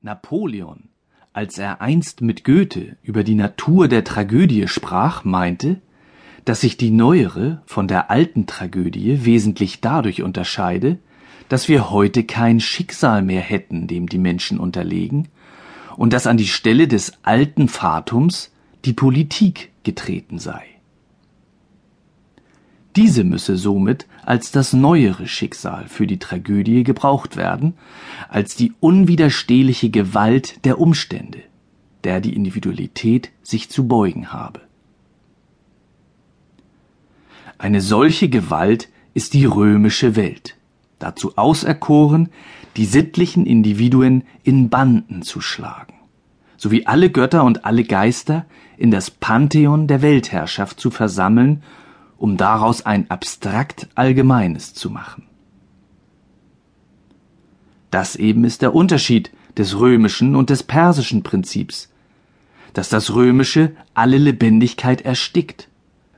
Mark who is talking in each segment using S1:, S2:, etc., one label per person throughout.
S1: Napoleon, als er einst mit Goethe über die Natur der Tragödie sprach, meinte, dass sich die neuere von der alten Tragödie wesentlich dadurch unterscheide, dass wir heute kein Schicksal mehr hätten, dem die Menschen unterlegen, und dass an die Stelle des alten Fatums die Politik getreten sei. Diese müsse somit als das neuere Schicksal für die Tragödie gebraucht werden, als die unwiderstehliche Gewalt der Umstände, der die Individualität sich zu beugen habe. Eine solche Gewalt ist die römische Welt, dazu auserkoren, die sittlichen Individuen in Banden zu schlagen, sowie alle Götter und alle Geister in das Pantheon der Weltherrschaft zu versammeln um daraus ein abstrakt Allgemeines zu machen. Das eben ist der Unterschied des römischen und des persischen Prinzips, dass das römische alle Lebendigkeit erstickt,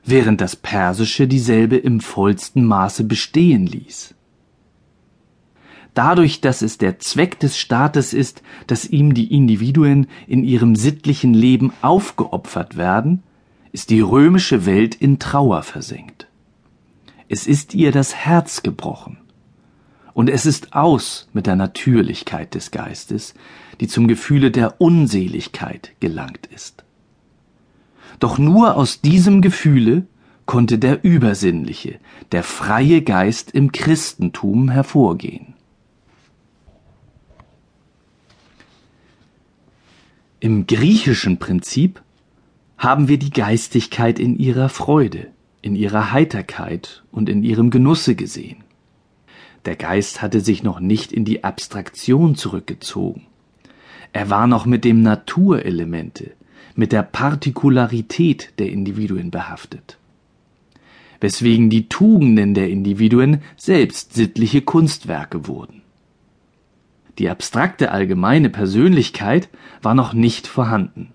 S1: während das persische dieselbe im vollsten Maße bestehen ließ. Dadurch, dass es der Zweck des Staates ist, dass ihm die Individuen in ihrem sittlichen Leben aufgeopfert werden, ist die römische Welt in Trauer versenkt. Es ist ihr das Herz gebrochen. Und es ist aus mit der Natürlichkeit des Geistes, die zum Gefühle der Unseligkeit gelangt ist. Doch nur aus diesem Gefühle konnte der übersinnliche, der freie Geist im Christentum hervorgehen. Im griechischen Prinzip haben wir die Geistigkeit in ihrer Freude, in ihrer Heiterkeit und in ihrem Genusse gesehen. Der Geist hatte sich noch nicht in die Abstraktion zurückgezogen. Er war noch mit dem Naturelemente, mit der Partikularität der Individuen behaftet. Weswegen die Tugenden der Individuen selbst sittliche Kunstwerke wurden. Die abstrakte allgemeine Persönlichkeit war noch nicht vorhanden,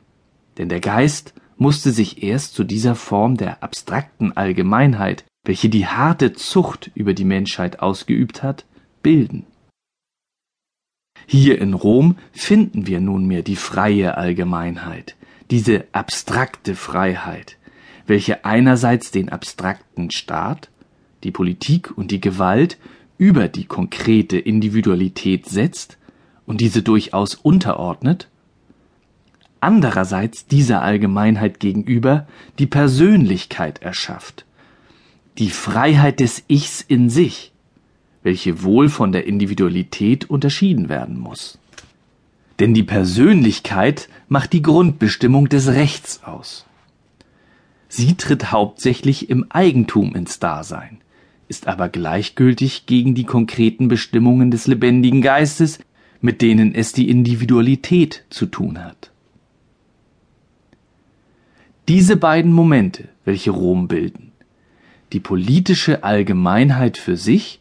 S1: denn der Geist musste sich erst zu dieser Form der abstrakten Allgemeinheit, welche die harte Zucht über die Menschheit ausgeübt hat, bilden. Hier in Rom finden wir nunmehr die freie Allgemeinheit, diese abstrakte Freiheit, welche einerseits den abstrakten Staat, die Politik und die Gewalt über die konkrete Individualität setzt und diese durchaus unterordnet andererseits dieser Allgemeinheit gegenüber die Persönlichkeit erschafft, die Freiheit des Ichs in sich, welche wohl von der Individualität unterschieden werden muss. Denn die Persönlichkeit macht die Grundbestimmung des Rechts aus. Sie tritt hauptsächlich im Eigentum ins Dasein, ist aber gleichgültig gegen die konkreten Bestimmungen des lebendigen Geistes, mit denen es die Individualität zu tun hat. Diese beiden Momente, welche Rom bilden, die politische Allgemeinheit für sich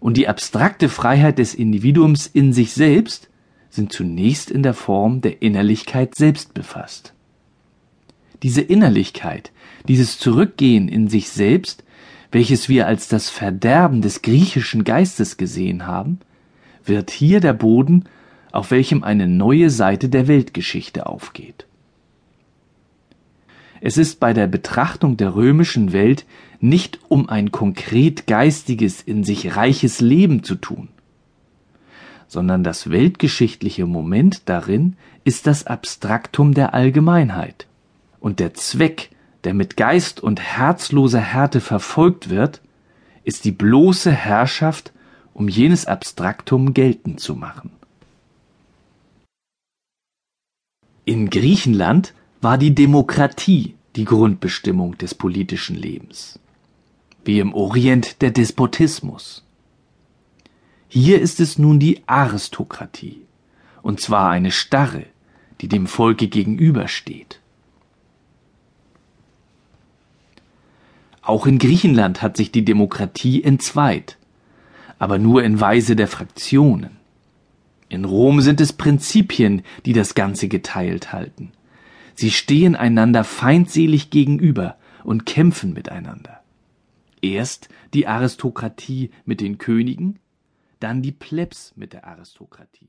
S1: und die abstrakte Freiheit des Individuums in sich selbst, sind zunächst in der Form der Innerlichkeit selbst befasst. Diese Innerlichkeit, dieses Zurückgehen in sich selbst, welches wir als das Verderben des griechischen Geistes gesehen haben, wird hier der Boden, auf welchem eine neue Seite der Weltgeschichte aufgeht. Es ist bei der Betrachtung der römischen Welt nicht um ein konkret geistiges, in sich reiches Leben zu tun, sondern das weltgeschichtliche Moment darin ist das Abstraktum der Allgemeinheit. Und der Zweck, der mit Geist und herzloser Härte verfolgt wird, ist die bloße Herrschaft, um jenes Abstraktum geltend zu machen. In Griechenland war die Demokratie die Grundbestimmung des politischen Lebens, wie im Orient der Despotismus. Hier ist es nun die Aristokratie, und zwar eine starre, die dem Volke gegenübersteht. Auch in Griechenland hat sich die Demokratie entzweit, aber nur in Weise der Fraktionen. In Rom sind es Prinzipien, die das Ganze geteilt halten. Sie stehen einander feindselig gegenüber und kämpfen miteinander. Erst die Aristokratie mit den Königen, dann die Plebs mit der Aristokratie.